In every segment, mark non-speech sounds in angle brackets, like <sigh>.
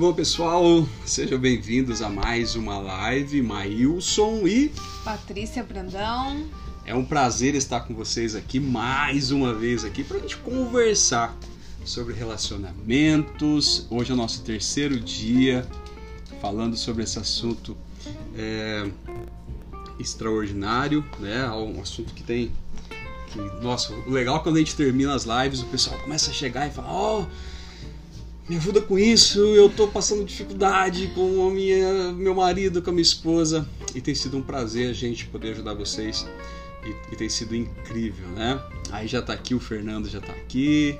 bom, pessoal? Sejam bem-vindos a mais uma live. Maílson e Patrícia Brandão. É um prazer estar com vocês aqui mais uma vez aqui para a gente conversar sobre relacionamentos. Hoje é o nosso terceiro dia falando sobre esse assunto é, extraordinário, né? Um assunto que tem que, nossa, o legal é quando a gente termina as lives, o pessoal começa a chegar e fala: "Ó, oh, me ajuda com isso, eu tô passando dificuldade com a minha, meu marido, com a minha esposa. E tem sido um prazer a gente poder ajudar vocês. E, e tem sido incrível, né? Aí já tá aqui, o Fernando já tá aqui.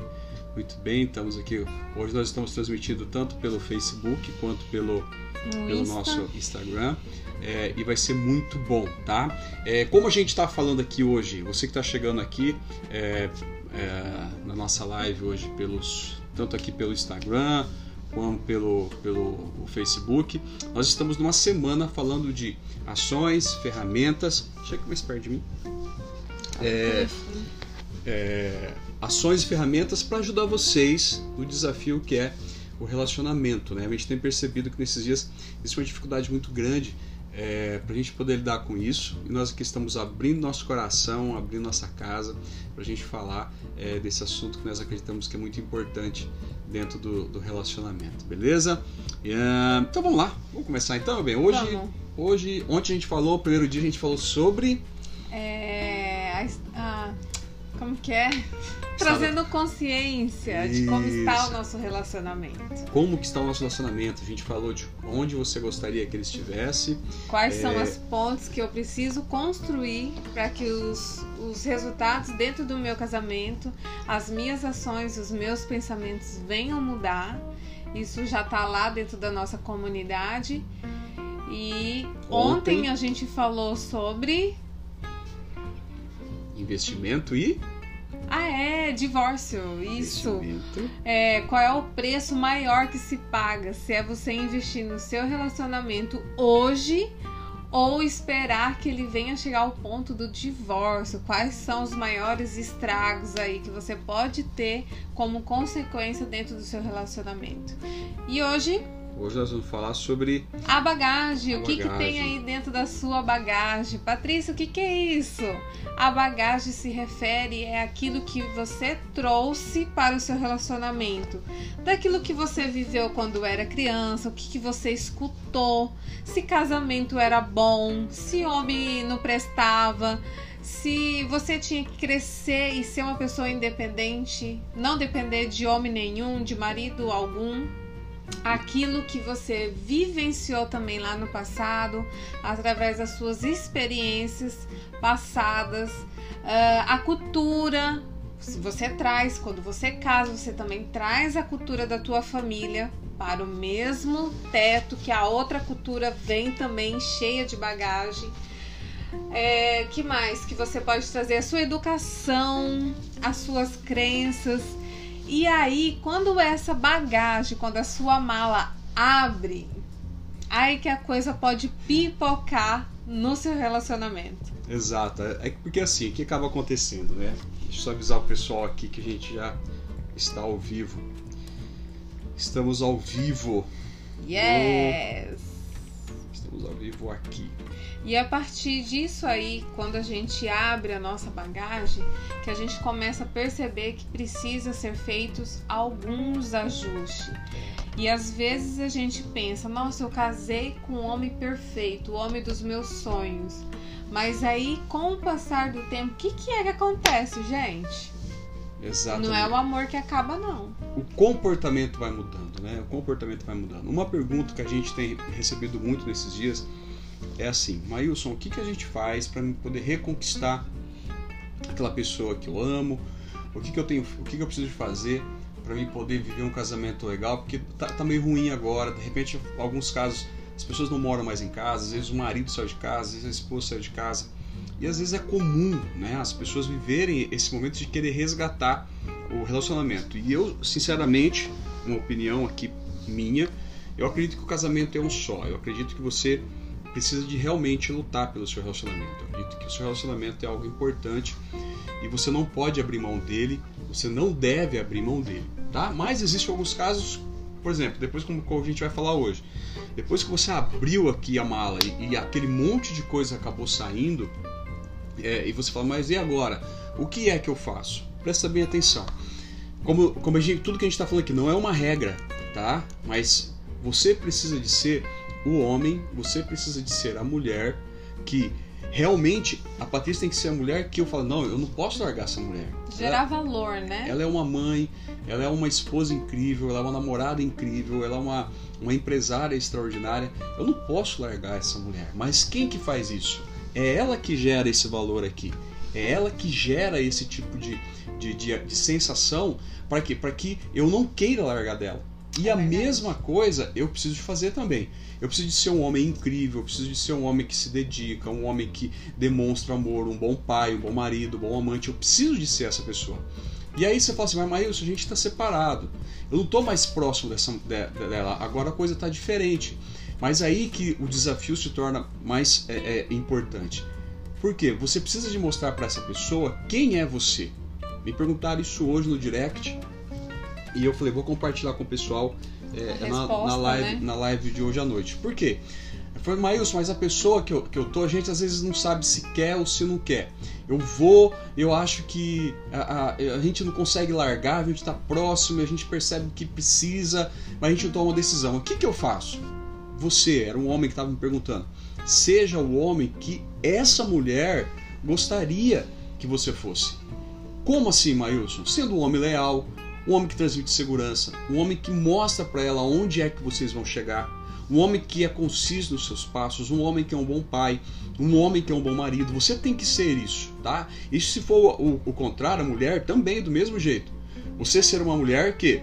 Muito bem, estamos aqui. Hoje nós estamos transmitindo tanto pelo Facebook quanto pelo, pelo nosso Instagram. É, e vai ser muito bom, tá? É, como a gente está falando aqui hoje, você que está chegando aqui é, é, na nossa live hoje pelos tanto aqui pelo Instagram como pelo, pelo Facebook. Nós estamos numa semana falando de ações, ferramentas. Chega mais perto de mim. É, é, ações e ferramentas para ajudar vocês no desafio que é o relacionamento. Né? A gente tem percebido que nesses dias existe uma dificuldade muito grande é, para a gente poder lidar com isso. E nós aqui estamos abrindo nosso coração, abrindo nossa casa, para a gente falar é, desse assunto que nós acreditamos que é muito importante dentro do, do relacionamento, beleza? E, uh, então vamos lá, vamos começar então, bem. Hoje, vamos. hoje, ontem a gente falou, o primeiro dia a gente falou sobre. É, a, a, como que é? Trazendo consciência de como está o nosso relacionamento. Como que está o nosso relacionamento? A gente falou de onde você gostaria que ele estivesse. Quais é... são as pontes que eu preciso construir para que os, os resultados dentro do meu casamento, as minhas ações, os meus pensamentos venham mudar. Isso já está lá dentro da nossa comunidade. E ontem, ontem a gente falou sobre investimento e ah, é, divórcio, isso. É, qual é o preço maior que se paga? Se é você investir no seu relacionamento hoje ou esperar que ele venha chegar ao ponto do divórcio? Quais são os maiores estragos aí que você pode ter como consequência dentro do seu relacionamento? E hoje Hoje nós vamos falar sobre a bagagem. A o que, bagagem. que tem aí dentro da sua bagagem? Patrícia, o que, que é isso? A bagagem se refere é aquilo que você trouxe para o seu relacionamento, daquilo que você viveu quando era criança, o que, que você escutou, se casamento era bom, se homem não prestava se você tinha que crescer e ser uma pessoa independente, não depender de homem nenhum, de marido algum, aquilo que você vivenciou também lá no passado, através das suas experiências passadas, uh, a cultura. Você traz, quando você casa, você também traz a cultura da tua família para o mesmo teto que a outra cultura vem também cheia de bagagem. É, que mais que você pode trazer? A sua educação, as suas crenças e aí, quando essa bagagem, quando a sua mala abre, aí que a coisa pode pipocar no seu relacionamento. Exato. É porque assim, o que acaba acontecendo, né? Deixa eu só avisar o pessoal aqui que a gente já está ao vivo. Estamos ao vivo. Yes! Estamos ao vivo aqui. E a partir disso aí, quando a gente abre a nossa bagagem, que a gente começa a perceber que precisa ser feitos alguns ajustes. E às vezes a gente pensa, nossa, eu casei com o homem perfeito, o homem dos meus sonhos. Mas aí, com o passar do tempo, o que, que é que acontece, gente? Exatamente. Não é o amor que acaba, não. O comportamento vai mudando, né? O comportamento vai mudando. Uma pergunta que a gente tem recebido muito nesses dias é assim, Mailson, o que, que a gente faz para poder reconquistar aquela pessoa que eu amo? O que, que eu tenho, o que, que eu preciso fazer para mim poder viver um casamento legal? Porque tá, tá meio ruim agora, de repente, alguns casos as pessoas não moram mais em casa, às vezes o marido saiu de casa, às vezes a esposa saiu de casa. E às vezes é comum, né, as pessoas viverem esse momento de querer resgatar o relacionamento. E eu, sinceramente, uma opinião aqui minha, eu acredito que o casamento é um só. Eu acredito que você precisa de realmente lutar pelo seu relacionamento. Eu acredito que o seu relacionamento é algo importante e você não pode abrir mão dele, você não deve abrir mão dele, tá? Mas existem alguns casos por exemplo, depois como, a gente vai falar hoje, depois que você abriu aqui a mala e, e aquele monte de coisa acabou saindo, é, e você fala, mas e agora? O que é que eu faço? Presta bem atenção. Como, como a gente, tudo que a gente está falando aqui não é uma regra, tá? Mas você precisa de ser o homem, você precisa de ser a mulher que realmente a Patrícia tem que ser a mulher que eu falo, não, eu não posso largar essa mulher. Gerar ela, valor, né? Ela é uma mãe, ela é uma esposa incrível, ela é uma namorada incrível, ela é uma, uma empresária extraordinária. Eu não posso largar essa mulher. Mas quem que faz isso? É ela que gera esse valor aqui. É ela que gera esse tipo de, de, de, de sensação para quê? Para que eu não queira largar dela. E a mesma coisa eu preciso de fazer também. Eu preciso de ser um homem incrível, eu preciso de ser um homem que se dedica, um homem que demonstra amor, um bom pai, um bom marido, um bom amante. Eu preciso de ser essa pessoa. E aí você fala assim, mas Maílson, a gente está separado. Eu não estou mais próximo dessa, dela. Agora a coisa está diferente. Mas aí que o desafio se torna mais é, é, importante. Por quê? Você precisa de mostrar para essa pessoa quem é você. Me perguntaram isso hoje no direct e eu falei, vou compartilhar com o pessoal é, resposta, na, na, live, né? na live de hoje à noite. Por quê? Eu falei, Maílson, mas a pessoa que eu, que eu tô, a gente às vezes não sabe se quer ou se não quer. Eu vou, eu acho que a, a, a gente não consegue largar, a gente está próximo, a gente percebe que precisa, mas a gente não toma uma decisão. O que, que eu faço? Você, era um homem que estava me perguntando. Seja o homem que essa mulher gostaria que você fosse. Como assim, Maílson? Sendo um homem leal, um homem que transmite segurança, um homem que mostra para ela onde é que vocês vão chegar, um homem que é conciso nos seus passos, um homem que é um bom pai, um homem que é um bom marido. Você tem que ser isso, tá? E se for o, o contrário, a mulher também do mesmo jeito. Você ser uma mulher que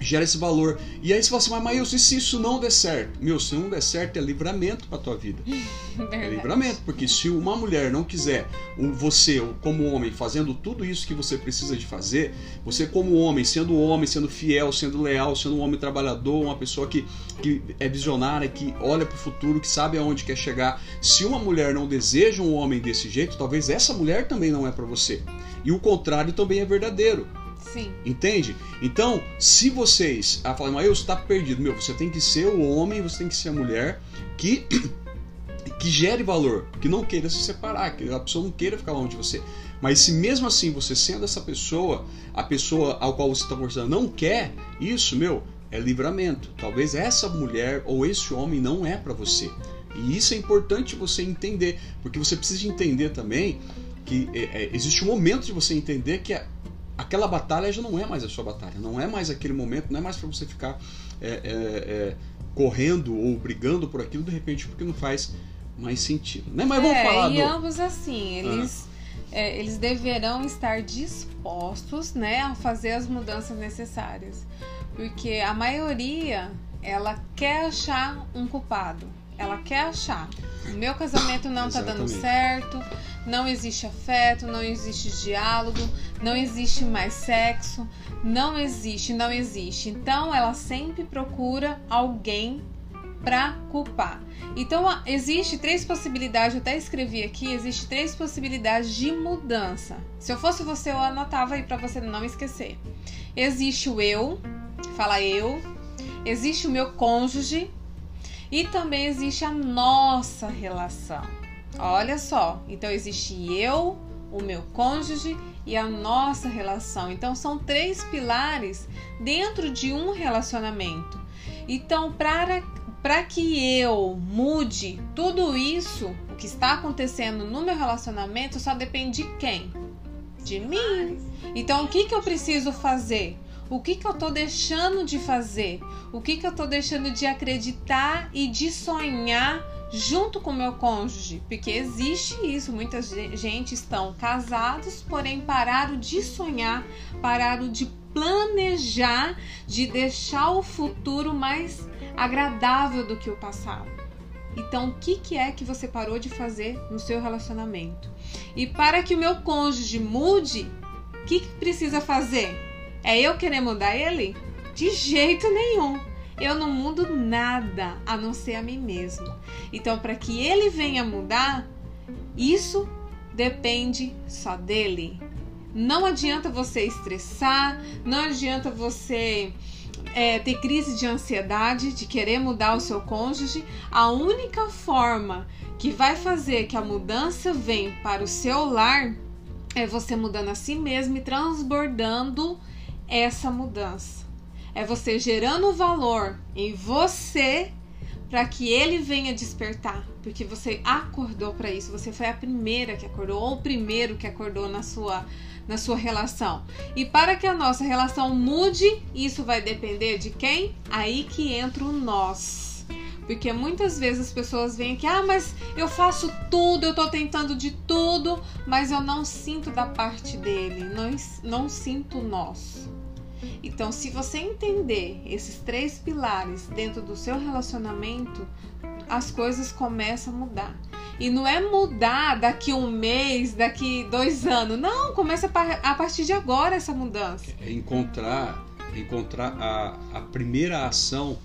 gera esse valor. E aí você fala assim, mas Maílson, e se isso não der certo? Meu, se não der certo é livramento para tua vida. <laughs> é livramento, porque se uma mulher não quiser você, como homem, fazendo tudo isso que você precisa de fazer, você como homem, sendo homem, sendo fiel, sendo leal, sendo um homem trabalhador, uma pessoa que, que é visionária, que olha para o futuro, que sabe aonde quer chegar, se uma mulher não deseja um homem desse jeito, talvez essa mulher também não é para você. E o contrário também é verdadeiro. Sim. Entende? Então, se vocês falam, mas eu está perdido, meu, você tem que ser o homem, você tem que ser a mulher que <coughs> que gere valor, que não queira se separar, que a pessoa não queira ficar longe de você. Mas se mesmo assim você sendo essa pessoa, a pessoa ao qual você está conversando não quer isso, meu, é livramento. Talvez essa mulher ou esse homem não é para você. E isso é importante você entender, porque você precisa entender também que é, é, existe um momento de você entender que a, aquela batalha já não é mais a sua batalha, não é mais aquele momento, não é mais para você ficar é, é, é, correndo ou brigando por aquilo de repente porque não faz mais sentido, né? Mas vamos é, falar e do... ambos assim, eles ah. eles deverão estar dispostos, né, a fazer as mudanças necessárias, porque a maioria ela quer achar um culpado, ela quer achar. O meu casamento não tá dando certo, não existe afeto, não existe diálogo, não existe mais sexo, não existe, não existe. Então ela sempre procura alguém para culpar. Então existe três possibilidades, eu até escrevi aqui, existe três possibilidades de mudança. Se eu fosse você, eu anotava aí para você não esquecer. Existe o eu, fala eu, existe o meu cônjuge e também existe a nossa relação. Olha só, então existe eu, o meu cônjuge e a nossa relação. Então são três pilares dentro de um relacionamento. Então, para para que eu mude tudo isso, o que está acontecendo no meu relacionamento, só depende de quem? De mim. Então, o que, que eu preciso fazer? O que, que eu estou deixando de fazer? O que, que eu estou deixando de acreditar e de sonhar junto com meu cônjuge, porque existe isso. Muita gente estão casados, porém pararam de sonhar, pararam de planejar, de deixar o futuro mais agradável do que o passado. Então, o que, que é que você parou de fazer no seu relacionamento? E para que o meu cônjuge mude, o que, que precisa fazer? É eu querer mudar ele? De jeito nenhum eu não mudo nada a não ser a mim mesmo. Então, para que ele venha mudar, isso depende só dele. Não adianta você estressar, não adianta você é, ter crise de ansiedade, de querer mudar o seu cônjuge, a única forma que vai fazer que a mudança venha para o seu lar é você mudando a si mesmo e transbordando essa mudança. É você gerando valor em você para que ele venha despertar, porque você acordou para isso, você foi a primeira que acordou ou o primeiro que acordou na sua na sua relação. E para que a nossa relação mude, isso vai depender de quem? Aí que entra o nós. Porque muitas vezes as pessoas vêm aqui, ah, mas eu faço tudo, eu tô tentando de tudo, mas eu não sinto da parte dele, não, não sinto nós. Então, se você entender esses três pilares dentro do seu relacionamento, as coisas começam a mudar. E não é mudar daqui um mês, daqui dois anos. Não, começa a partir de agora essa mudança. É encontrar, encontrar a, a primeira ação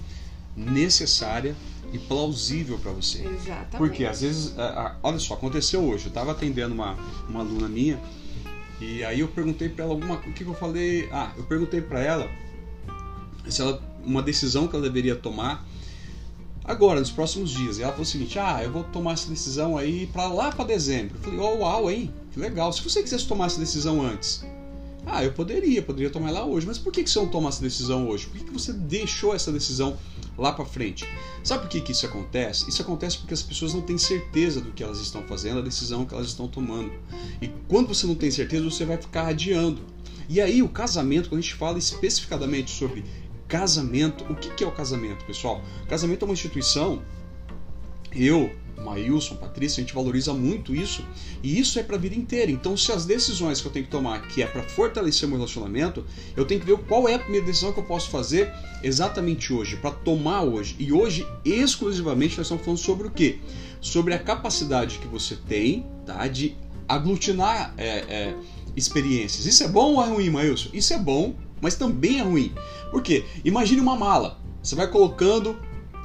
necessária e plausível para você. Exatamente. Porque às vezes, olha só, aconteceu hoje. Eu estava atendendo uma, uma aluna minha e aí eu perguntei para ela alguma, o que, que eu falei? Ah, eu perguntei para ela se ela uma decisão que ela deveria tomar agora, nos próximos dias. E ela falou o seguinte: Ah, eu vou tomar essa decisão aí para lá para dezembro. Eu falei: Oh, uau, hein? Que legal. Se você quisesse tomar essa decisão antes, ah, eu poderia, poderia tomar lá hoje. Mas por que, que você não toma essa decisão hoje? Por que, que você deixou essa decisão lá para frente? Sabe por que, que isso acontece? Isso acontece porque as pessoas não têm certeza do que elas estão fazendo, a decisão que elas estão tomando. E quando você não tem certeza, você vai ficar adiando. E aí, o casamento, quando a gente fala especificadamente sobre casamento. O que, que é o casamento, pessoal? O casamento é uma instituição. Eu, Maílson, Patrícia, a gente valoriza muito isso e isso é para a vida inteira. Então, se as decisões que eu tenho que tomar, que é para fortalecer meu relacionamento, eu tenho que ver qual é a primeira decisão que eu posso fazer exatamente hoje, para tomar hoje. E hoje, exclusivamente, nós estamos falando sobre o quê? Sobre a capacidade que você tem tá, de aglutinar é, é, experiências. Isso é bom ou é ruim, Maílson? Isso é bom, mas também é ruim. Por quê? Imagine uma mala. Você vai colocando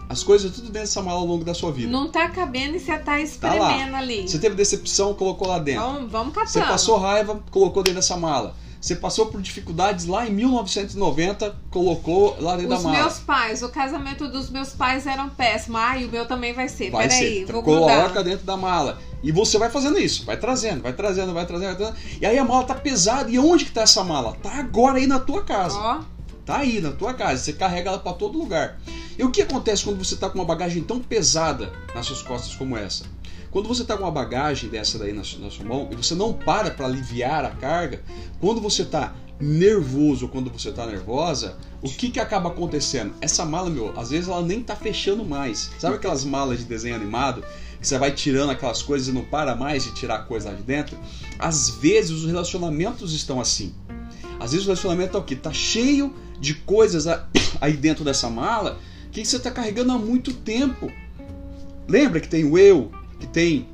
as coisas tudo dentro dessa mala ao longo da sua vida. Não tá cabendo e você tá espremendo tá ali. Você teve decepção, colocou lá dentro. Vamos, vamos catando. Você passou raiva, colocou dentro dessa mala. Você passou por dificuldades lá em 1990, colocou lá dentro Os da mala. Os meus pais, o casamento dos meus pais eram péssimo. Ah, e o meu também vai ser. Vai Peraí, ser. vou Coloca grudar. dentro da mala. E você vai fazendo isso, vai trazendo, vai trazendo, vai trazendo, vai trazendo. E aí a mala tá pesada. E onde que tá essa mala? Tá agora aí na tua casa. Ó. Tá aí na tua casa. Você carrega ela para todo lugar. E o que acontece quando você tá com uma bagagem tão pesada nas suas costas como essa? Quando você está com uma bagagem dessa daí na sua, na sua mão e você não para para aliviar a carga, quando você está nervoso quando você está nervosa, o que que acaba acontecendo? Essa mala, meu, às vezes ela nem tá fechando mais. Sabe aquelas malas de desenho animado que você vai tirando aquelas coisas e não para mais de tirar coisa lá de dentro? Às vezes os relacionamentos estão assim. Às vezes o relacionamento tá o quê? Tá cheio de coisas <coughs> aí dentro dessa mala que você está carregando há muito tempo. Lembra que tem o eu, que tem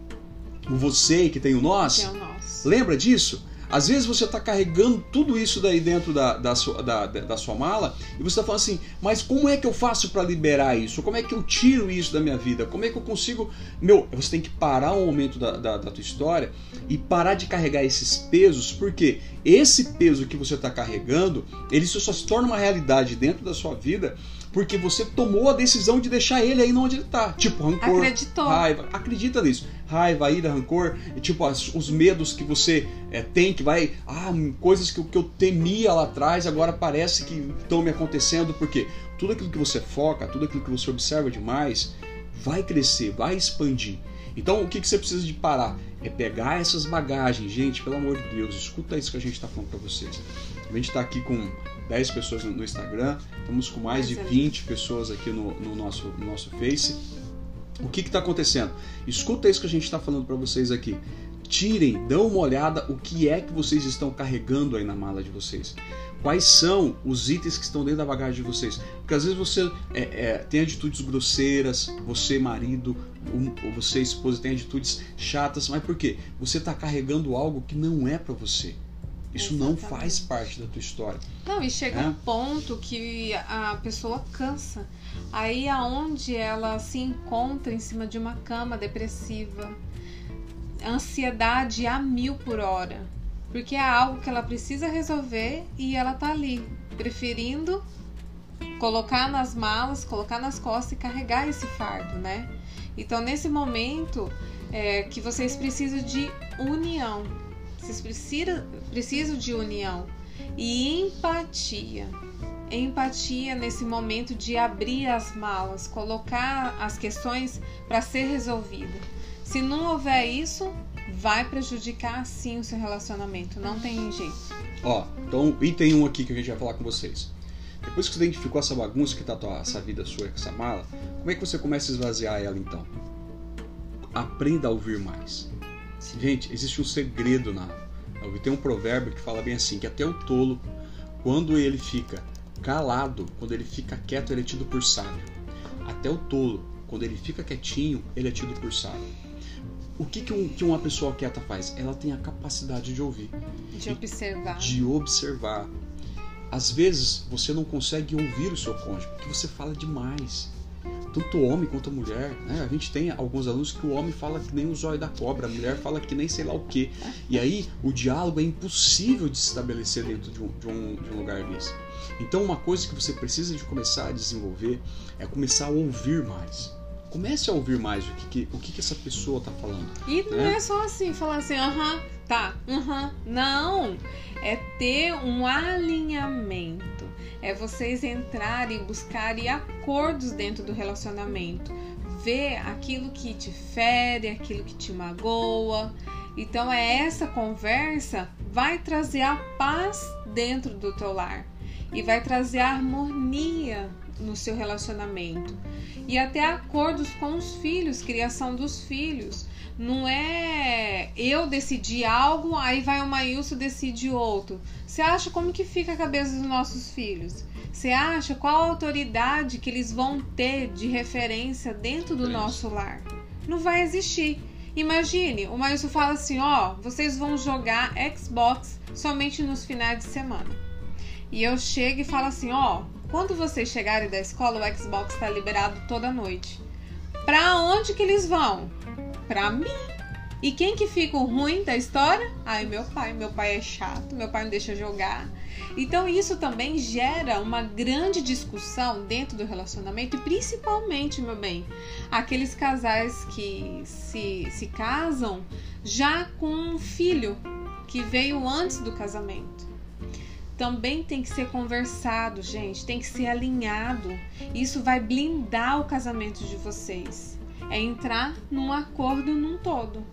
o você, que tem o nós? Que é o nós. Lembra disso? Às vezes você está carregando tudo isso daí dentro da, da, sua, da, da sua mala e você está falando assim, mas como é que eu faço para liberar isso? Como é que eu tiro isso da minha vida? Como é que eu consigo. Meu, você tem que parar um momento da, da, da tua história e parar de carregar esses pesos, porque esse peso que você está carregando, ele só se torna uma realidade dentro da sua vida porque você tomou a decisão de deixar ele aí onde ele está. Tipo, rancor, Acreditou. raiva. Acredita nisso. Raiva, ira, rancor, e, tipo, as, os medos que você é, tem, que vai. Ah, coisas que, que eu temia lá atrás, agora parece que estão me acontecendo, porque tudo aquilo que você foca, tudo aquilo que você observa demais, vai crescer, vai expandir. Então, o que, que você precisa de parar? É pegar essas bagagens, gente, pelo amor de Deus, escuta isso que a gente está falando para vocês. A gente está aqui com 10 pessoas no Instagram, estamos com mais de 20 pessoas aqui no, no nosso, no nosso Face. O que está acontecendo? Escuta isso que a gente está falando para vocês aqui. Tirem, dão uma olhada o que é que vocês estão carregando aí na mala de vocês. Quais são os itens que estão dentro da bagagem de vocês? Porque às vezes você é, é, tem atitudes grosseiras, você marido, você esposa tem atitudes chatas, mas por quê? Você está carregando algo que não é para você. Isso Exatamente. não faz parte da tua história. Não, e chega é? um ponto que a pessoa cansa. Aí aonde ela se encontra em cima de uma cama depressiva, ansiedade a mil por hora. Porque é algo que ela precisa resolver e ela tá ali, preferindo colocar nas malas, colocar nas costas e carregar esse fardo, né? Então, nesse momento é, que vocês precisam de união, vocês precisam, precisam de união e empatia. Empatia nesse momento de abrir as malas, colocar as questões para ser resolvida. Se não houver isso, vai prejudicar sim o seu relacionamento, não tem jeito. Ó, então item um aqui que a gente vai falar com vocês. Depois que você identificou essa bagunça que tá tua, essa vida sua com essa mala, como é que você começa a esvaziar ela então? Aprenda a ouvir mais. Sim. Gente, existe um segredo na. Tem um provérbio que fala bem assim: que até o tolo, quando ele fica calado, quando ele fica quieto, ele é tido por sábio. Até o tolo, quando ele fica quietinho, ele é tido por sábio. O que, que, um, que uma pessoa quieta faz? Ela tem a capacidade de ouvir. De observar. De observar. Às vezes você não consegue ouvir o seu cônjuge porque você fala demais. Tanto o homem quanto a mulher. Né? A gente tem alguns alunos que o homem fala que nem o zóio da cobra, a mulher fala que nem sei lá o que. E aí o diálogo é impossível de se estabelecer dentro de um, de um, de um lugar desse. Então uma coisa que você precisa de começar a desenvolver é começar a ouvir mais comece a ouvir mais o que, que o que, essa pessoa tá falando. E não né? é só assim, falar assim, aham, tá, aham. Não. É ter um alinhamento. É vocês entrarem e buscarem acordos dentro do relacionamento. Ver aquilo que te fere, aquilo que te magoa. Então é essa conversa vai trazer a paz dentro do teu lar e vai trazer a harmonia no seu relacionamento e até acordos com os filhos, criação dos filhos. Não é eu decidir algo, aí vai o Maílson decide outro. Você acha como que fica a cabeça dos nossos filhos? Você acha qual a autoridade que eles vão ter de referência dentro do nosso lar? Não vai existir. Imagine, o Maílson fala assim: ó, vocês vão jogar Xbox somente nos finais de semana. E eu chego e falo assim: ó, quando vocês chegarem da escola, o Xbox está liberado toda noite. Pra onde que eles vão? Pra mim. E quem que fica o ruim da história? Ai, meu pai. Meu pai é chato, meu pai não deixa jogar. Então isso também gera uma grande discussão dentro do relacionamento e principalmente, meu bem, aqueles casais que se, se casam já com um filho que veio antes do casamento também tem que ser conversado, gente, tem que ser alinhado. Isso vai blindar o casamento de vocês. É entrar num acordo num todo.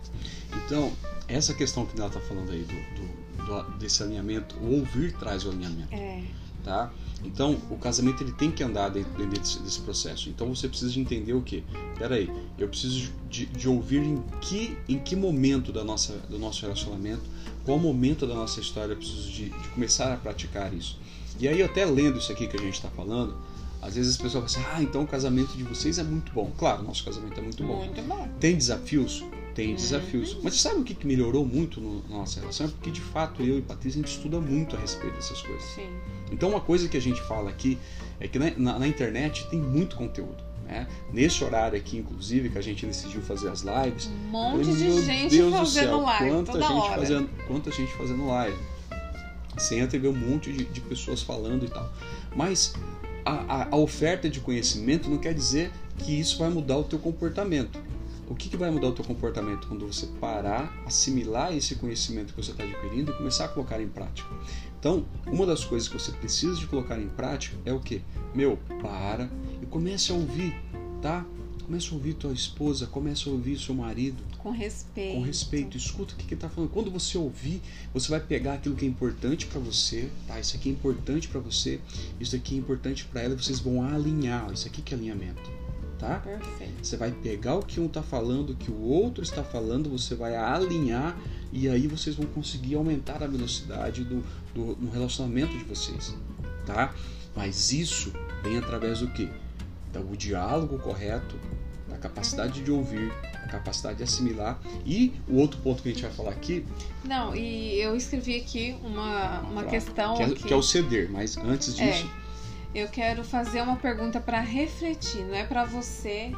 Então, essa questão que ela está falando aí do, do, do, desse alinhamento, o ouvir traz o alinhamento. É. Tá? Então, o casamento ele tem que andar dentro, dentro desse, desse, processo. Então, você precisa de entender o que? Peraí, eu preciso de, de, ouvir em que, em que momento da nossa, do nosso relacionamento, qual momento da nossa história eu preciso de, de começar a praticar isso. E aí, até lendo isso aqui que a gente está falando, às vezes as pessoas falam assim: ah, então o casamento de vocês é muito bom. Claro, nosso casamento é muito bom. Muito bom. Tem desafios? Tem desafios. Uhum. Mas sabe o que melhorou muito no, na nossa relação? É porque de fato eu e Patrícia a gente estuda muito a respeito dessas coisas. Sim. Então, uma coisa que a gente fala aqui é que na, na, na internet tem muito conteúdo. Né? Nesse horário aqui, inclusive, que a gente decidiu fazer as lives. Um monte falei, de gente Deus fazendo céu, live. Quanta toda gente hora. fazendo, quanta gente fazendo live. Você entra e vê um monte de, de pessoas falando e tal. Mas a, a, a, oferta de conhecimento não quer dizer que isso vai mudar o teu comportamento. O que, que vai mudar o teu comportamento quando você parar, assimilar esse conhecimento que você está adquirindo e começar a colocar em prática? Então, uma das coisas que você precisa de colocar em prática é o que? Meu, para e comece a ouvir, tá? Comece a ouvir tua esposa, comece a ouvir seu marido. Com respeito. Com respeito. Escuta o que ele está falando. Quando você ouvir, você vai pegar aquilo que é importante para você, tá? Isso aqui é importante para você, isso aqui é importante para ela, e vocês vão alinhar. Isso aqui que é alinhamento. Tá? Perfeito. Você vai pegar o que um está falando, o que o outro está falando, você vai alinhar e aí vocês vão conseguir aumentar a velocidade do, do no relacionamento de vocês, tá? Mas isso vem através do que? Do diálogo correto, capacidade de ouvir, a capacidade de assimilar e o outro ponto que a gente vai falar aqui. Não, e eu escrevi aqui uma, uma questão que é, que é, o ceder, mas antes é, disso. É, eu quero fazer uma pergunta para refletir, não é para você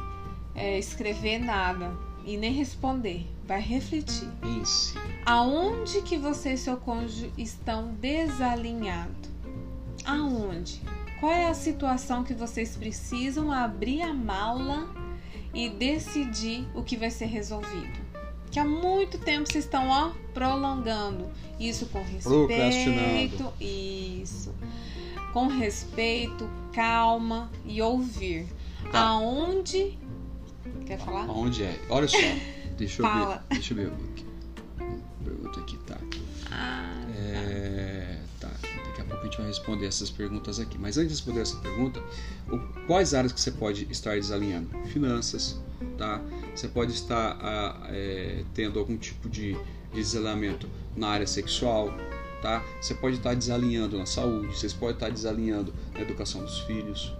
é, escrever nada e nem responder. Vai refletir. Isso. Aonde que você e seu cônjuge estão desalinhados? Aonde? qual é a situação que vocês precisam abrir a mala e decidir o que vai ser resolvido. Que há muito tempo vocês estão ó, prolongando isso com respeito, isso, com respeito, calma e ouvir. Tá. Aonde quer falar? Aonde é? Olha só, deixa eu Fala. ver, deixa eu ver pergunta aqui, tá? Gente vai responder essas perguntas aqui. Mas antes de responder essa pergunta, quais áreas que você pode estar desalinhando? Finanças, tá? Você pode estar é, tendo algum tipo de desalinhamento na área sexual, tá? Você pode estar desalinhando na saúde, você pode estar desalinhando na educação dos filhos,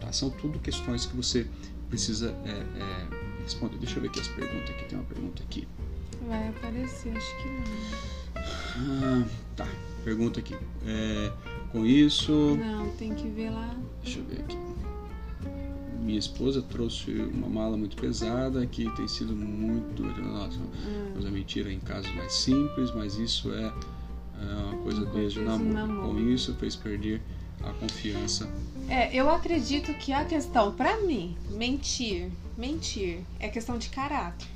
tá? São tudo questões que você precisa é, é, responder. Deixa eu ver aqui as perguntas aqui. Tem uma pergunta aqui. Vai aparecer, acho que não. Ah, tá. Pergunta aqui. É, com isso. Não, tem que ver lá. Deixa eu ver aqui. Minha esposa trouxe uma mala muito pesada que tem sido muito. Nossa, hum. coisa mentira em casos mais simples, mas isso é, é uma coisa desde o namoro. namoro. Com isso, fez perder a confiança. É, eu acredito que a questão, para mim, mentir, mentir é questão de caráter.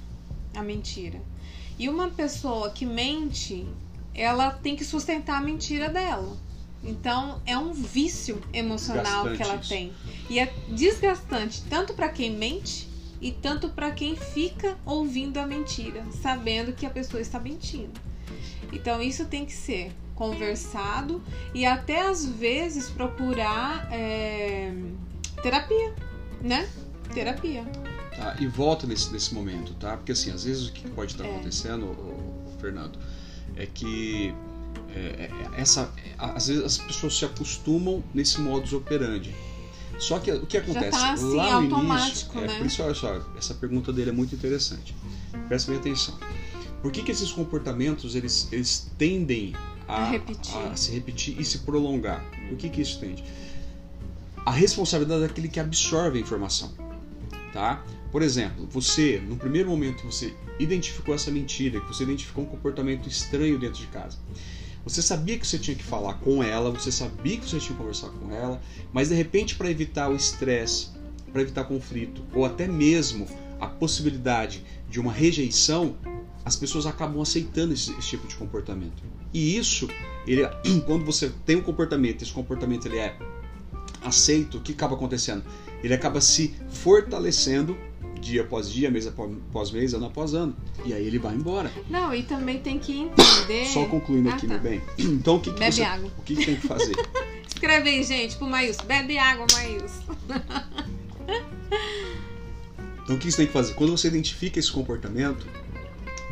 A mentira. E uma pessoa que mente, ela tem que sustentar a mentira dela. Então é um vício emocional que ela tem. E é desgastante tanto para quem mente e tanto para quem fica ouvindo a mentira, sabendo que a pessoa está mentindo. Então isso tem que ser conversado e até às vezes procurar é, terapia, né? Terapia. Tá? E volta nesse, nesse momento, tá? Porque assim, às vezes o que pode estar é. acontecendo, Fernando, é que é, é, essa, às vezes as pessoas se acostumam nesse modus operandi. Só que o que acontece tá, assim, lá no início, é, né? por isso olha só, essa pergunta dele é muito interessante. Presta bem atenção. Por que, que esses comportamentos eles, eles tendem a, a, a, se repetir e se prolongar? Por que, que isso tende? A responsabilidade daquele que absorve a informação, tá? Por exemplo, você, no primeiro momento, você identificou essa mentira, que você identificou um comportamento estranho dentro de casa. Você sabia que você tinha que falar com ela, você sabia que você tinha que conversar com ela, mas de repente, para evitar o estresse, para evitar conflito, ou até mesmo a possibilidade de uma rejeição, as pessoas acabam aceitando esse, esse tipo de comportamento. E isso, ele, <clears throat> quando você tem um comportamento, esse comportamento ele é aceito, o que acaba acontecendo? Ele acaba se fortalecendo dia após dia, mês após mês, ano após ano. E aí ele vai embora. Não, e também tem que entender. Só concluindo ah, aqui, tá. meu bem. Então o que, que Bebe você, água. O que, que tem que fazer? <laughs> Escreve aí, gente, pro Maíus. Bebe água, Maíus. então o que você tem que fazer? Quando você identifica esse comportamento,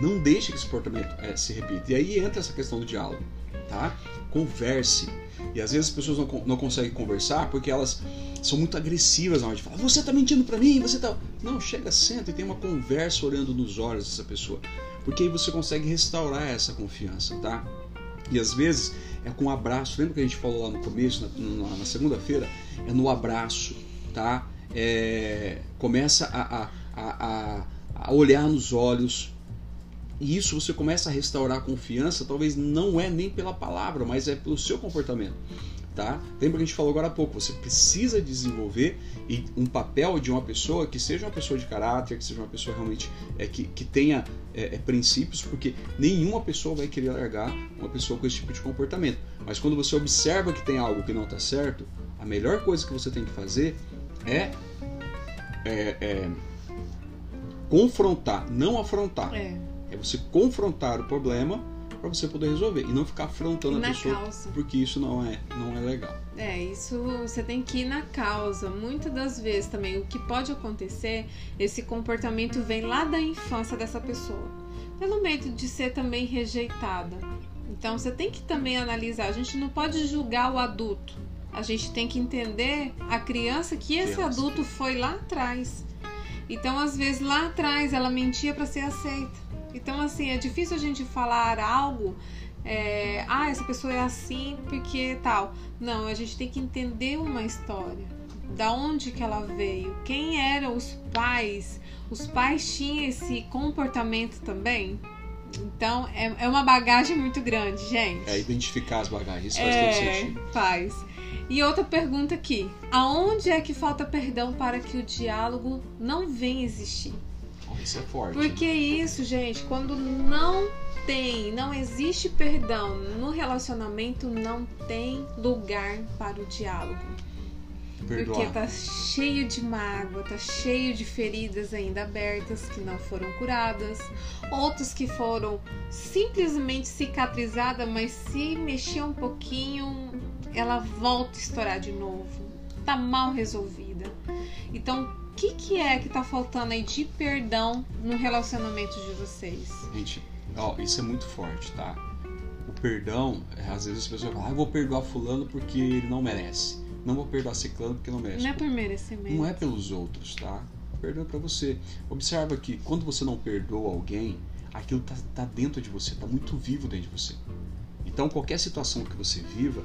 não deixe que esse comportamento é, se repita. E aí entra essa questão do diálogo, tá? Converse. E às vezes as pessoas não, não conseguem conversar porque elas são muito agressivas na hora de falar, você tá mentindo para mim, você tá. Não, chega, senta e tem uma conversa olhando nos olhos dessa pessoa. Porque aí você consegue restaurar essa confiança, tá? E às vezes é com um abraço. Lembra que a gente falou lá no começo, na, na, na segunda-feira? É no abraço, tá? É, começa a, a, a, a olhar nos olhos, e isso você começa a restaurar a confiança, talvez não é nem pela palavra, mas é pelo seu comportamento. Tá? Lembra que a gente falou agora há pouco, você precisa desenvolver um papel de uma pessoa que seja uma pessoa de caráter, que seja uma pessoa realmente é, que, que tenha é, é, princípios, porque nenhuma pessoa vai querer largar uma pessoa com esse tipo de comportamento. Mas quando você observa que tem algo que não está certo, a melhor coisa que você tem que fazer é, é, é confrontar, não afrontar. É. É você confrontar o problema para você poder resolver e não ficar afrontando a pessoa, causa. porque isso não é não é legal. É, isso você tem que ir na causa. Muitas das vezes também o que pode acontecer, esse comportamento vem lá da infância dessa pessoa, pelo medo de ser também rejeitada. Então você tem que também analisar. A gente não pode julgar o adulto. A gente tem que entender a criança que esse criança. adulto foi lá atrás. Então, às vezes, lá atrás ela mentia para ser aceita. Então, assim, é difícil a gente falar algo. É, ah, essa pessoa é assim porque tal. Não, a gente tem que entender uma história. Da onde que ela veio? Quem eram os pais? Os pais tinham esse comportamento também? Então é, é uma bagagem muito grande, gente. É identificar as bagagens, faz é, todo sentido. Faz. E outra pergunta aqui: aonde é que falta perdão para que o diálogo não venha existir? Isso é forte. Porque isso, gente, quando não tem, não existe perdão no relacionamento, não tem lugar para o diálogo. Perdoar. Porque tá cheio de mágoa, tá cheio de feridas ainda abertas que não foram curadas, outras que foram simplesmente cicatrizadas, mas se mexer um pouquinho, ela volta a estourar de novo. Tá mal resolvida. Então, que, que é que tá faltando aí de perdão no relacionamento de vocês? Gente, ó, isso é muito forte, tá? O perdão, é, às vezes as pessoas falam, ah, eu vou perdoar fulano porque ele não merece. Não vou perdoar ciclano porque não merece. Não é por merecimento. Não é pelos outros, tá? Perdão é pra você. Observa que quando você não perdoa alguém, aquilo tá, tá dentro de você, tá muito vivo dentro de você. Então qualquer situação que você viva,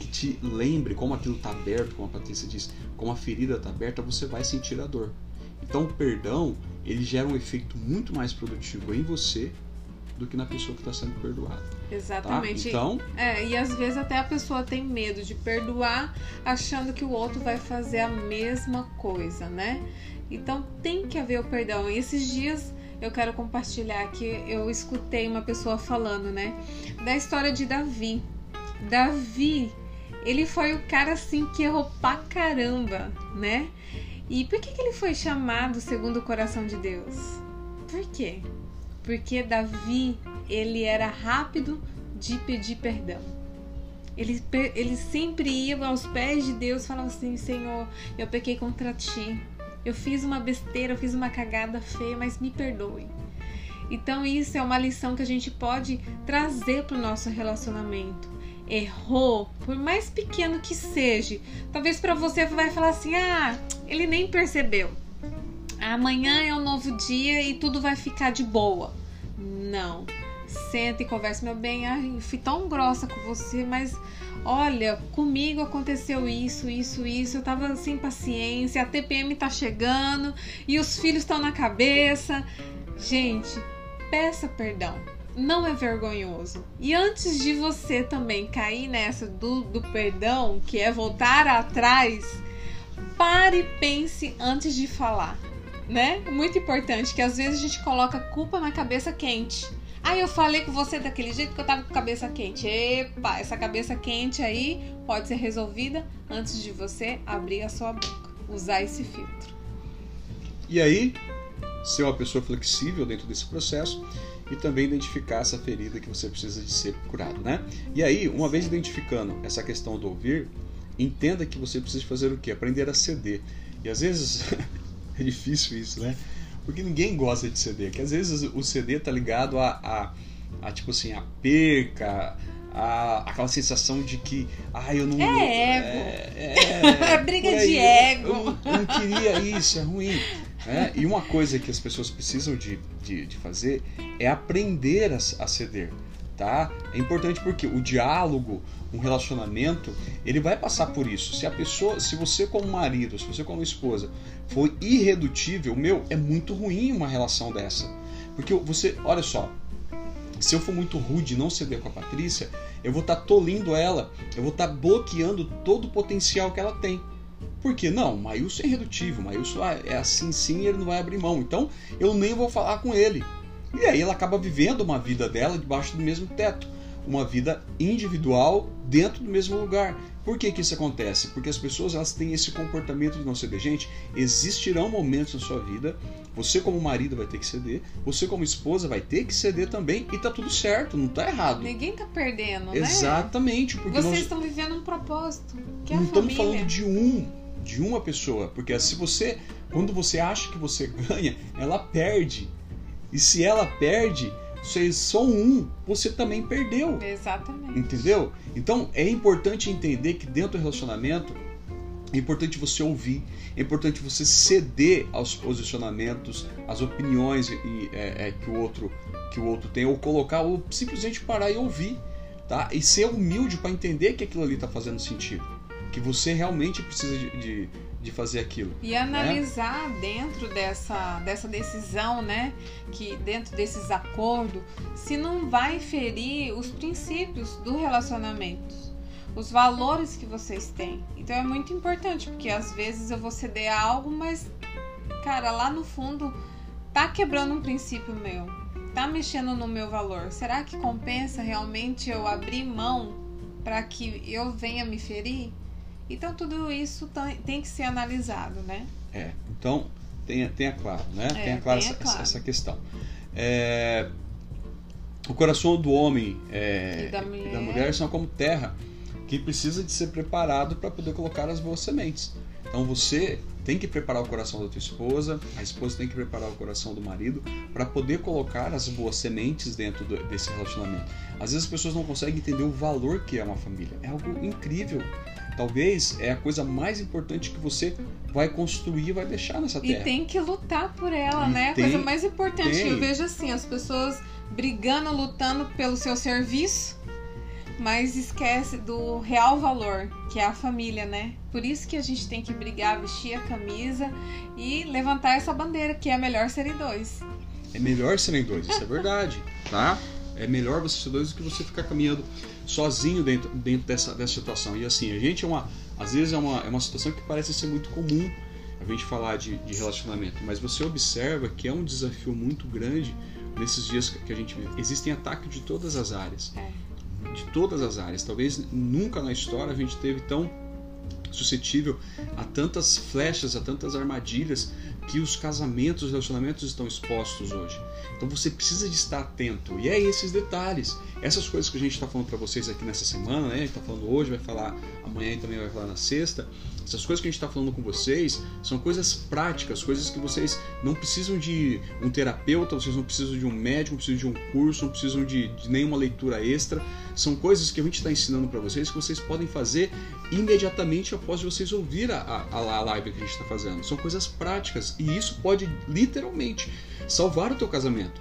que te lembre como aquilo está aberto, como a Patrícia diz, como a ferida está aberta, você vai sentir a dor. Então o perdão ele gera um efeito muito mais produtivo em você do que na pessoa que está sendo perdoada. Exatamente. Tá? Então. É, e às vezes até a pessoa tem medo de perdoar, achando que o outro vai fazer a mesma coisa, né? Então tem que haver o perdão. E esses dias eu quero compartilhar que eu escutei uma pessoa falando, né, da história de Davi. Davi ele foi o cara assim que errou pra caramba, né? E por que, que ele foi chamado segundo o coração de Deus? Por quê? Porque Davi, ele era rápido de pedir perdão. Ele, ele sempre ia aos pés de Deus e falava assim: Senhor, eu pequei contra ti. Eu fiz uma besteira, eu fiz uma cagada feia, mas me perdoe. Então, isso é uma lição que a gente pode trazer para o nosso relacionamento errou, por mais pequeno que seja, talvez para você vai falar assim: "Ah, ele nem percebeu. Amanhã é um novo dia e tudo vai ficar de boa". Não. Senta e conversa, meu bem. Ai, fui tão grossa com você, mas olha, comigo aconteceu isso, isso, isso. Eu tava sem paciência, a TPM tá chegando e os filhos estão na cabeça. Gente, peça perdão não é vergonhoso. E antes de você também cair nessa do, do perdão, que é voltar atrás, pare e pense antes de falar, né? Muito importante que às vezes a gente coloca culpa na cabeça quente. Ah, eu falei com você daquele jeito que eu tava com cabeça quente. Epa, essa cabeça quente aí pode ser resolvida antes de você abrir a sua boca, usar esse filtro. E aí, ser uma pessoa flexível dentro desse processo e também identificar essa ferida que você precisa de ser curado, né? E aí, uma vez identificando essa questão do ouvir, entenda que você precisa fazer o quê? Aprender a ceder. E às vezes <laughs> é difícil isso, né? Porque ninguém gosta de ceder, que às vezes o ceder tá ligado a, a, a tipo assim, a perca, a, aquela sensação de que, ah, eu não. É ego. É, é, é <laughs> briga de ego. Eu, eu, não queria isso, é ruim. É, e uma coisa que as pessoas precisam de, de, de fazer é aprender a, a, ceder. Tá? É importante porque o diálogo, um relacionamento, ele vai passar por isso. Se a pessoa, se você como marido, se você como esposa for irredutível, meu, é muito ruim uma relação dessa. Porque você, olha só, se eu for muito rude e não ceder com a Patrícia, eu vou estar tá tolindo ela, eu vou estar tá bloqueando todo o potencial que ela tem. Por quê? Não, o Maílson é irredutível, o Maílson ah, é assim sim ele não vai abrir mão. Então eu nem vou falar com ele. E aí ela acaba vivendo uma vida dela debaixo do mesmo teto. Uma vida individual dentro do mesmo lugar. Por que, que isso acontece? Porque as pessoas elas têm esse comportamento de não ceder. Gente, existirão momentos na sua vida, você como marido vai ter que ceder, você como esposa vai ter que ceder também, e tá tudo certo, não tá errado. Ninguém tá perdendo, né? Exatamente. Porque Vocês nós... estão vivendo um propósito, que é Não estamos falando de um, de uma pessoa, porque se você, quando você acha que você ganha, ela perde. E se ela perde, você só um, você também perdeu. Exatamente. Entendeu? Então é importante entender que dentro do relacionamento é importante você ouvir, é importante você ceder aos posicionamentos, às opiniões e, é, é, que o outro que o outro tem, ou colocar, ou simplesmente parar e ouvir, tá? E ser humilde para entender que aquilo ali está fazendo sentido, que você realmente precisa de, de, de fazer aquilo. E analisar né? dentro dessa, dessa decisão, né? Que dentro desses acordos, se não vai ferir os princípios do relacionamento, os valores que vocês têm. Então é muito importante, porque às vezes eu vou ceder a algo, mas, cara, lá no fundo tá quebrando um princípio meu, tá mexendo no meu valor. Será que compensa realmente eu abrir mão para que eu venha me ferir? Então tudo isso tem que ser analisado, né? É, então tenha, tenha claro, né? É, tenha claro, tenha essa, claro. essa, questão. É, o coração do homem é, e da mulher. da mulher são como terra que precisa de ser preparado para poder colocar as boas sementes. Então você tem que preparar o coração da tua esposa, a esposa tem que preparar o coração do marido para poder colocar as boas sementes dentro do, desse relacionamento. Às vezes as pessoas não conseguem entender o valor que é uma família. É algo incrível. Talvez é a coisa mais importante que você vai construir vai deixar nessa terra. E tem que lutar por ela, e né? Tem, a coisa mais importante. Tem. Eu vejo assim, as pessoas brigando, lutando pelo seu serviço mas esquece do real valor, que é a família, né? Por isso que a gente tem que brigar, vestir a camisa e levantar essa bandeira, que é melhor serem dois. É melhor serem dois, isso é verdade, tá? É melhor você ser dois do que você ficar caminhando sozinho dentro, dentro dessa, dessa situação. E assim, a gente é uma. Às vezes é uma, é uma situação que parece ser muito comum a gente falar de, de relacionamento, mas você observa que é um desafio muito grande nesses dias que a gente vive. Existem ataques de todas as áreas. É de todas as áreas. Talvez nunca na história a gente teve tão suscetível a tantas flechas, a tantas armadilhas que os casamentos, os relacionamentos estão expostos hoje. Então você precisa de estar atento. E é esses detalhes, essas coisas que a gente está falando para vocês aqui nessa semana, né? A gente está falando hoje, vai falar amanhã e também vai falar na sexta. Essas coisas que a gente está falando com vocês são coisas práticas, coisas que vocês não precisam de um terapeuta, vocês não precisam de um médico, não precisam de um curso, não precisam de, de nenhuma leitura extra. São coisas que a gente está ensinando para vocês que vocês podem fazer imediatamente após vocês ouvir a, a, a live que a gente está fazendo. São coisas práticas e isso pode literalmente salvar o teu casamento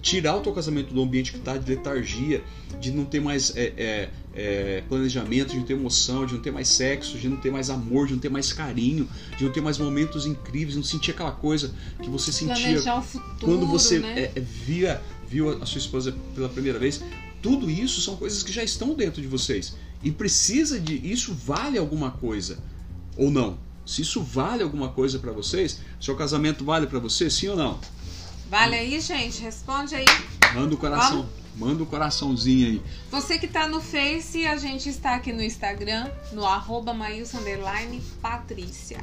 tirar o teu casamento do ambiente que está de letargia, de não ter mais é, é, é, planejamento, de não ter emoção, de não ter mais sexo, de não ter mais amor, de não ter mais carinho, de não ter mais momentos incríveis, não sentir aquela coisa que você sentia futuro, quando você né? É, é, via, viu a sua esposa pela primeira vez. Tudo isso são coisas que já estão dentro de vocês e precisa de isso vale alguma coisa ou não? Se isso vale alguma coisa para vocês, seu casamento vale para você, sim ou não? Vale aí, gente? Responde aí. Manda o coração. Vamos? Manda o um coraçãozinho aí. Você que tá no Face, a gente está aqui no Instagram, no arroba Patrícia.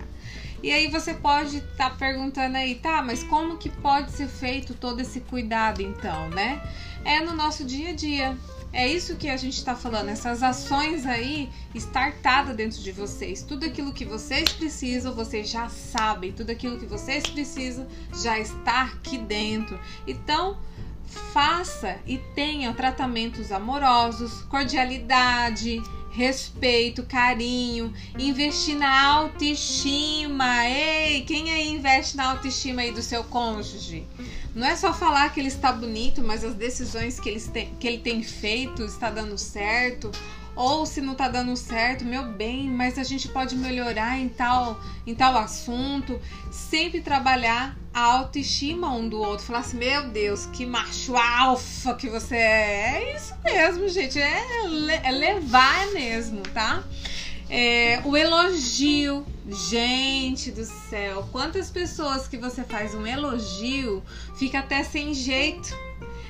E aí você pode estar tá perguntando aí, tá, mas como que pode ser feito todo esse cuidado então, né? É no nosso dia a dia. É isso que a gente está falando, essas ações aí estartadas dentro de vocês. Tudo aquilo que vocês precisam, vocês já sabem. Tudo aquilo que vocês precisam já está aqui dentro. Então, faça e tenha tratamentos amorosos, cordialidade, respeito, carinho, investir na autoestima. Ei, quem aí investe na autoestima aí do seu cônjuge? Não é só falar que ele está bonito, mas as decisões que ele tem, que ele tem feito está dando certo. Ou se não está dando certo, meu bem, mas a gente pode melhorar em tal, em tal assunto. Sempre trabalhar a autoestima um do outro. Falar assim, meu Deus, que macho alfa que você é. É isso mesmo, gente. É, é levar mesmo, tá? É, o elogio. Gente do céu, quantas pessoas que você faz um elogio fica até sem jeito.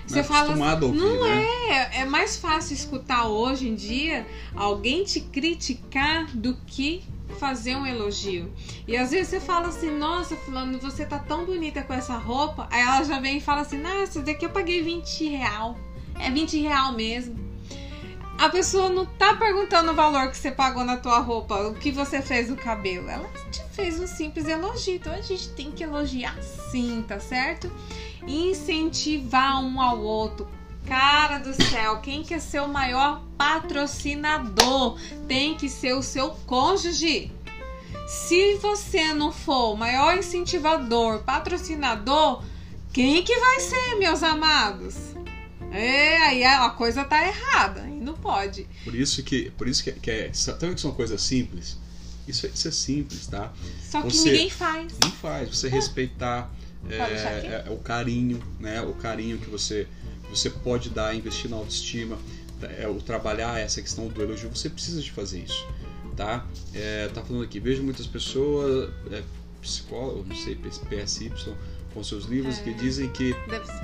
Você fala assim, ouvir, não né? é, é mais fácil escutar hoje em dia alguém te criticar do que fazer um elogio. E às vezes você fala assim, nossa, fulano, você tá tão bonita com essa roupa. Aí ela já vem e fala assim, nossa, daqui eu paguei 20 real. É 20 real mesmo. A pessoa não tá perguntando o valor que você pagou na tua roupa, o que você fez no cabelo. Ela te fez um simples elogio. Então a gente tem que elogiar sim, tá certo? Incentivar um ao outro Cara do céu, quem quer ser o maior patrocinador? Tem que ser o seu cônjuge. Se você não for o maior incentivador, patrocinador, quem que vai ser, meus amados? É, aí a coisa tá errada, não pode. Por isso que, por isso que, que é, sabe que são coisas simples? Isso, é, isso é simples, tá? Só que você, ninguém faz. Não faz. Você respeitar é, é, é, o carinho, né? O carinho que você, você pode dar, investir na autoestima, é, o trabalhar essa questão do elogio, você precisa de fazer isso, tá? É, tá falando aqui, vejo muitas pessoas, é, psicólogos, não sei, PSY, com seus livros que é, dizem que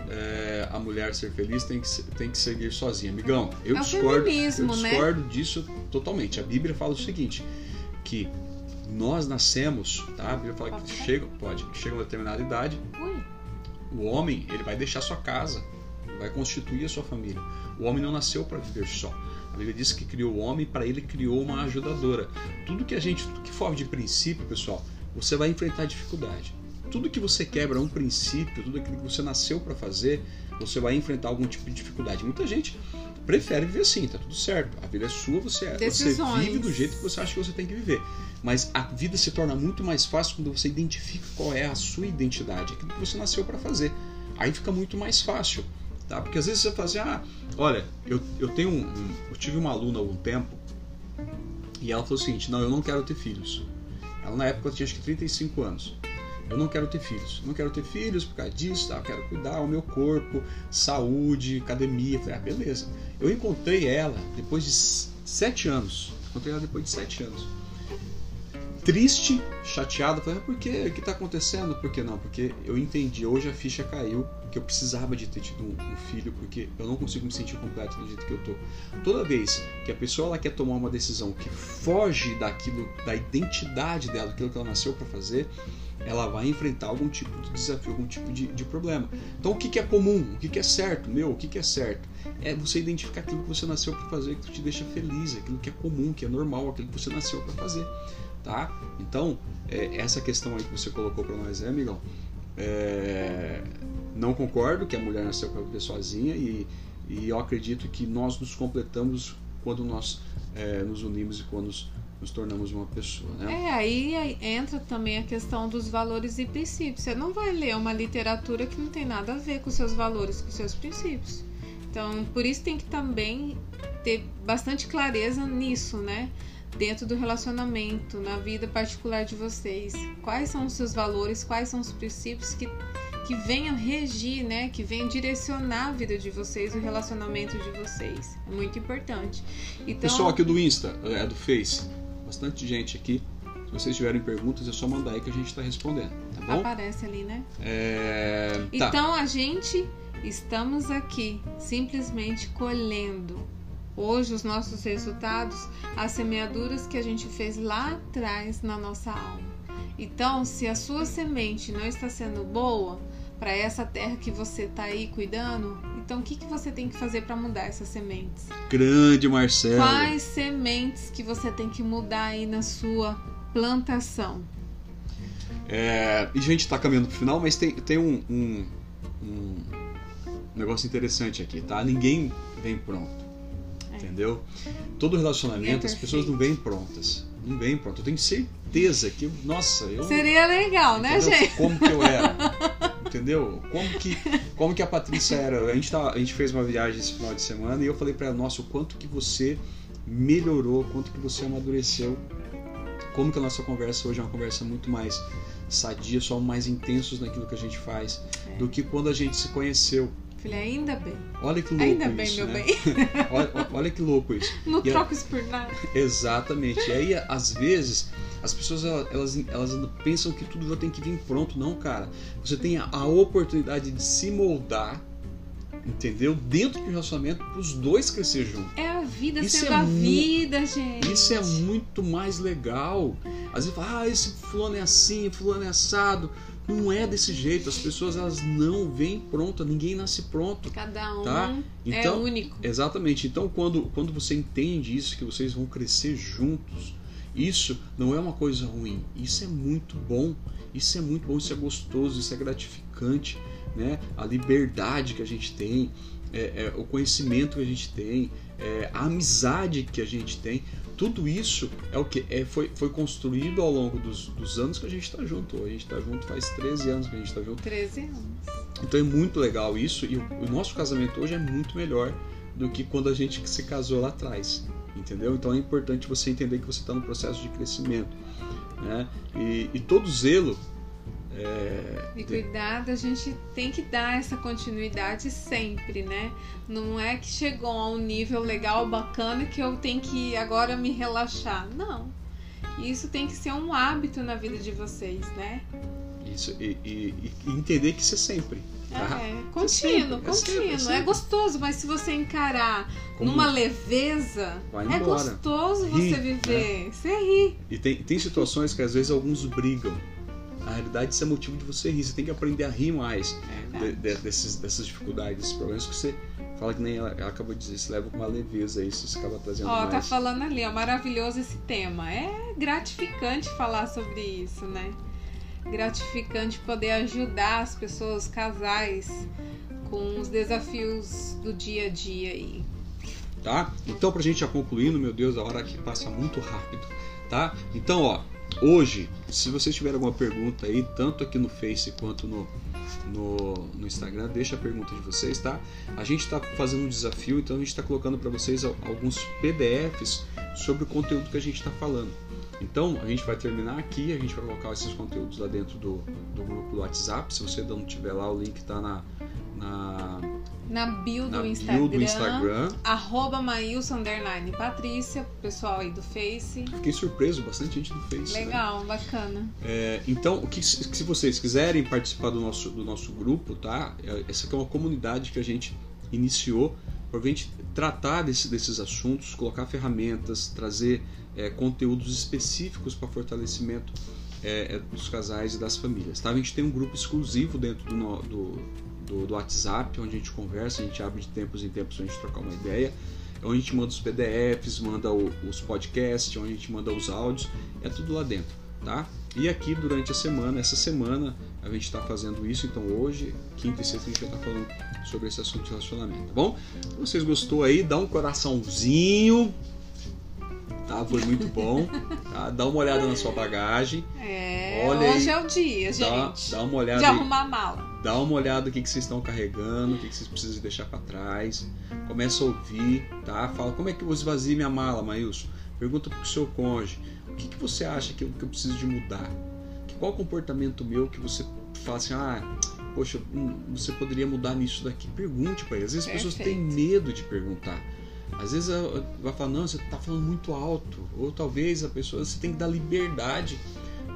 é, a mulher ser feliz tem que, tem que seguir sozinha. Amigão, eu é discordo, eu né? discordo né? disso totalmente. A Bíblia fala o seguinte, que nós nascemos, tá? A Bíblia fala pode que chega, pode, chega uma determinada idade, Ui. o homem ele vai deixar sua casa, vai constituir a sua família. O homem não nasceu para viver só. A Bíblia diz que criou o homem, para ele criou uma ajudadora. Tudo que a gente, tudo que for de princípio, pessoal, você vai enfrentar dificuldade. Tudo que você quebra é um princípio, tudo aquilo que você nasceu para fazer, você vai enfrentar algum tipo de dificuldade. Muita gente prefere viver assim, tá tudo certo. A vida é sua, você, é, você vive do jeito que você acha que você tem que viver. Mas a vida se torna muito mais fácil quando você identifica qual é a sua identidade, aquilo que você nasceu para fazer. Aí fica muito mais fácil, tá? Porque às vezes você fala assim, ah, olha, eu, eu tenho um, um, eu tive uma aluna há algum tempo e ela falou o seguinte, não, eu não quero ter filhos. Ela na época tinha acho que 35 anos. Eu não quero ter filhos. Não quero ter filhos por causa disso, tá? eu quero cuidar do meu corpo, saúde, academia. falei, ah, beleza. Eu encontrei ela depois de sete anos. Encontrei ela depois de sete anos triste, chateado. Falei, por quê? O que está acontecendo? Por que não? Porque eu entendi, hoje a ficha caiu, que eu precisava de ter tido um, um, filho, porque eu não consigo me sentir completo do jeito que eu tô. Toda vez que a pessoa ela quer tomar uma decisão que foge daquilo, da identidade dela, daquilo que ela nasceu para fazer, ela vai enfrentar algum tipo de desafio, algum tipo de, de problema. Então, o que, que é comum? O que, que é certo? Meu, o que, que é certo? É você identificar aquilo que você nasceu para fazer, que te deixa feliz, aquilo que é comum, que é normal, aquilo que você nasceu para fazer tá? Então, é, essa questão aí que você colocou para nós, é, amigão, é, não concordo que a mulher nasceu para viver sozinha e, e eu acredito que nós nos completamos quando nós é, nos unimos e quando nos, nos, tornamos uma pessoa, né? É, aí, aí entra também a questão dos valores e princípios. Você não vai ler uma literatura que não tem nada a ver com seus valores, com seus princípios. Então, por isso tem que também ter bastante clareza nisso, né? dentro do relacionamento, na vida particular de vocês. Quais são os seus valores, quais são os princípios que, que venham regir, né? Que venham direcionar a vida de vocês, o relacionamento de vocês. É muito importante. Então, Pessoal aqui do Insta, é do Face, bastante gente aqui. Se vocês tiverem perguntas, é só mandar aí que a gente está respondendo, tá bom? Aparece ali, né? É... Tá. Então a gente estamos aqui simplesmente colhendo hoje os nossos resultados, as semeaduras que a gente fez lá atrás na nossa alma. Então, se a sua semente não está sendo boa para essa terra que você está aí cuidando, então o que, que você tem que fazer para mudar essas sementes? Grande Marcelo! Quais sementes que você tem que mudar aí na sua plantação? É, e a gente está caminhando para o final, mas tem, tem um, um, um negócio interessante aqui, tá? Ninguém vem pronto entendeu? Todo relacionamento, as pessoas não vêm prontas. Não vêm prontas. Eu tenho certeza que, nossa, eu. Seria legal, né, gente? Como que eu era. <laughs> entendeu? Como que, como que a Patrícia era? A gente, tá, a gente fez uma viagem esse final de semana e eu falei para ela, nossa, o quanto que você melhorou, quanto que você amadureceu. Como que a nossa conversa hoje é uma conversa muito mais sadia, somos mais intensos naquilo que a gente faz é. do que quando a gente se conheceu. Falei, ainda bem. Olha que louco ainda isso, bem, meu né? bem. <laughs> olha, olha, que louco isso. <laughs> Não e troco isso por nada. Exatamente. E aí, às vezes, as pessoas elas, elas pensam que tudo já tem que vir pronto. Não, cara. Você tem a, oportunidade de se moldar, entendeu? Dentro do relacionamento, para os dois crescer juntos. É a vida isso sendo é a vida, gente. Isso é muito mais legal. Às vezes fala, ah, esse fulano é assim, fulano é assado. Não é desse jeito. As pessoas elas não vêm pronta. Ninguém nasce pronto. Cada um tá? É então, é único. Exatamente. Então, quando, quando você entende isso, que vocês vão crescer juntos, isso não é uma coisa ruim. Isso é muito bom. Isso é muito bom. Isso é gostoso. Isso é gratificante. Né? A liberdade que a gente tem, é, é, o conhecimento que a gente tem, é, a amizade que a gente tem, tudo isso é o que é, foi, foi construído ao longo dos, dos anos que a gente está junto. A gente está junto faz 13 anos que a gente está junto. 13 anos. Então é muito legal isso e o, o, nosso casamento hoje é muito melhor do que quando a gente se casou lá atrás. Entendeu? Então é importante você entender que você está no processo de crescimento, né? E, e todo zelo é, e cuidado, a gente tem que dar essa continuidade sempre, né? Não é que chegou a um nível legal, bacana, que eu tenho que agora me relaxar. Não. Isso tem que ser um hábito na vida de vocês, né? Isso, e, e, e entender que isso é sempre. Tá? É, contínuo, sempre, contínuo. É, é, é, gostoso, mas se você encarar Como? numa leveza, é gostoso ri, você viver. Né? Você ri. E tem, tem situações que às vezes alguns brigam. Na realidade, isso é motivo de você rir. Você tem que aprender a rir mais é de, de, desses, dessas dificuldades, desses problemas que você fala que nem ela, ela acabou de dizer, se leva com uma leveza isso, você acaba trazendo Ó, tá mais. tá falando ali, ó, maravilhoso esse tema. É gratificante falar sobre isso, né? Gratificante poder ajudar as pessoas, casais, com os desafios do dia a dia aí. Tá? Então, pra gente já concluindo, meu Deus, a hora que passa muito rápido, tá? Então, ó, hoje, se vocês tiverem alguma pergunta aí, tanto aqui no Face quanto no, no, no Instagram, deixa a pergunta de vocês, tá? A gente está fazendo um desafio, então a gente está colocando para vocês alguns PDFs sobre o conteúdo que a gente está falando. Então a gente vai terminar aqui, a gente vai colocar esses conteúdos lá dentro do, do grupo do WhatsApp. Se você não tiver lá, o link está na, na na bio do, na Instagram, bio do Instagram. Arroba Maílson Underline Patrícia, pessoal aí do Face. Fiquei surpreso, bastante gente do Face. Né? Legal, né? bacana. É, então, o que, se vocês quiserem participar do nosso, do nosso grupo, tá? É, essa aqui é uma comunidade que a gente iniciou para a gente tratar desse, desses assuntos, colocar ferramentas, trazer é, conteúdos específicos para fortalecimento é, é, dos casais e das famílias. Tá? A gente tem um grupo exclusivo dentro do, do do, do WhatsApp, onde a gente conversa, a gente abre de tempos em tempos para a gente trocar uma ideia onde a gente manda os PDFs, manda os podcasts, onde a gente manda os áudios, é tudo lá dentro, tá? E aqui durante a semana, essa semana, a gente está fazendo isso, então hoje, quinta e sexta, a gente vai estar tá falando sobre esse assunto de relacionamento, tá bom? Se vocês gostou aí, dá um coraçãozinho, tá? Foi muito bom, tá? Dá uma olhada na sua bagagem. É, Olha hoje aí, é o dia, gente. Dá, dá uma olhada De aí. arrumar a mala dá uma olhada no que, que vocês estão carregando, o que, que vocês precisam deixar para trás. Começa a ouvir, tá? Fala, como é que eu esvazio minha mala, Maílson? Pergunta pro seu cônjuge, o que, que você acha que eu, que eu preciso de mudar? Qual comportamento meu que você fala assim, ah, poxa, hum, você poderia mudar nisso daqui? Pergunte para ele. Às vezes Perfeito. as pessoas têm medo de perguntar. Às vezes vai falar, não, você está falando muito alto. Ou talvez a pessoa, você tem que dar liberdade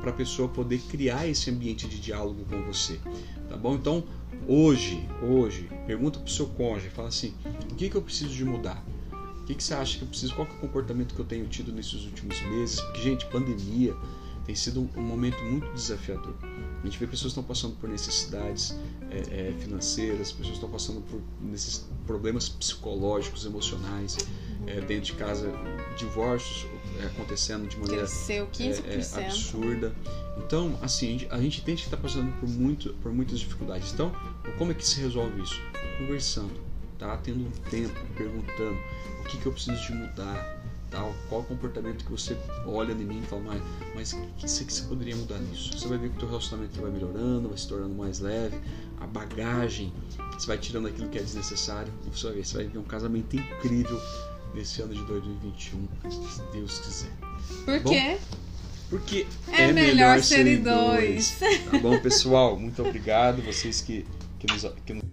para a pessoa poder criar esse ambiente de diálogo com você, tá bom? Então, hoje, hoje, pergunta para o seu cônjuge, fala assim, o que, que eu preciso de mudar? O que, que você acha que eu preciso? Qual é o comportamento que eu tenho tido nesses últimos meses? Porque, gente, pandemia tem sido um momento muito desafiador. A gente vê pessoas que estão passando por necessidades é, é, financeiras, pessoas estão passando por nesses problemas psicológicos, emocionais, é, dentro de casa, divórcios é, acontecendo de maneira Cresceu 15%. É, é, absurda. Então, assim, a gente entende que está passando por, muito, por muitas dificuldades. Então, como é que se resolve isso? Conversando, tá? Tendo um tempo, perguntando o que, que eu preciso de mudar, tal, qual o comportamento que você olha em mim e fala, mas, mas o que, que você poderia mudar nisso? Você vai ver que o teu relacionamento vai melhorando, vai se tornando mais leve, a bagagem, você vai tirando aquilo que é desnecessário e você vai ver, você vai ver um casamento incrível nesse ano de 2021, se Deus quiser. Por bom, quê? Porque é, é melhor, melhor ser dois. dois. Tá bom, pessoal? Muito obrigado. Vocês que, que nos. Que nos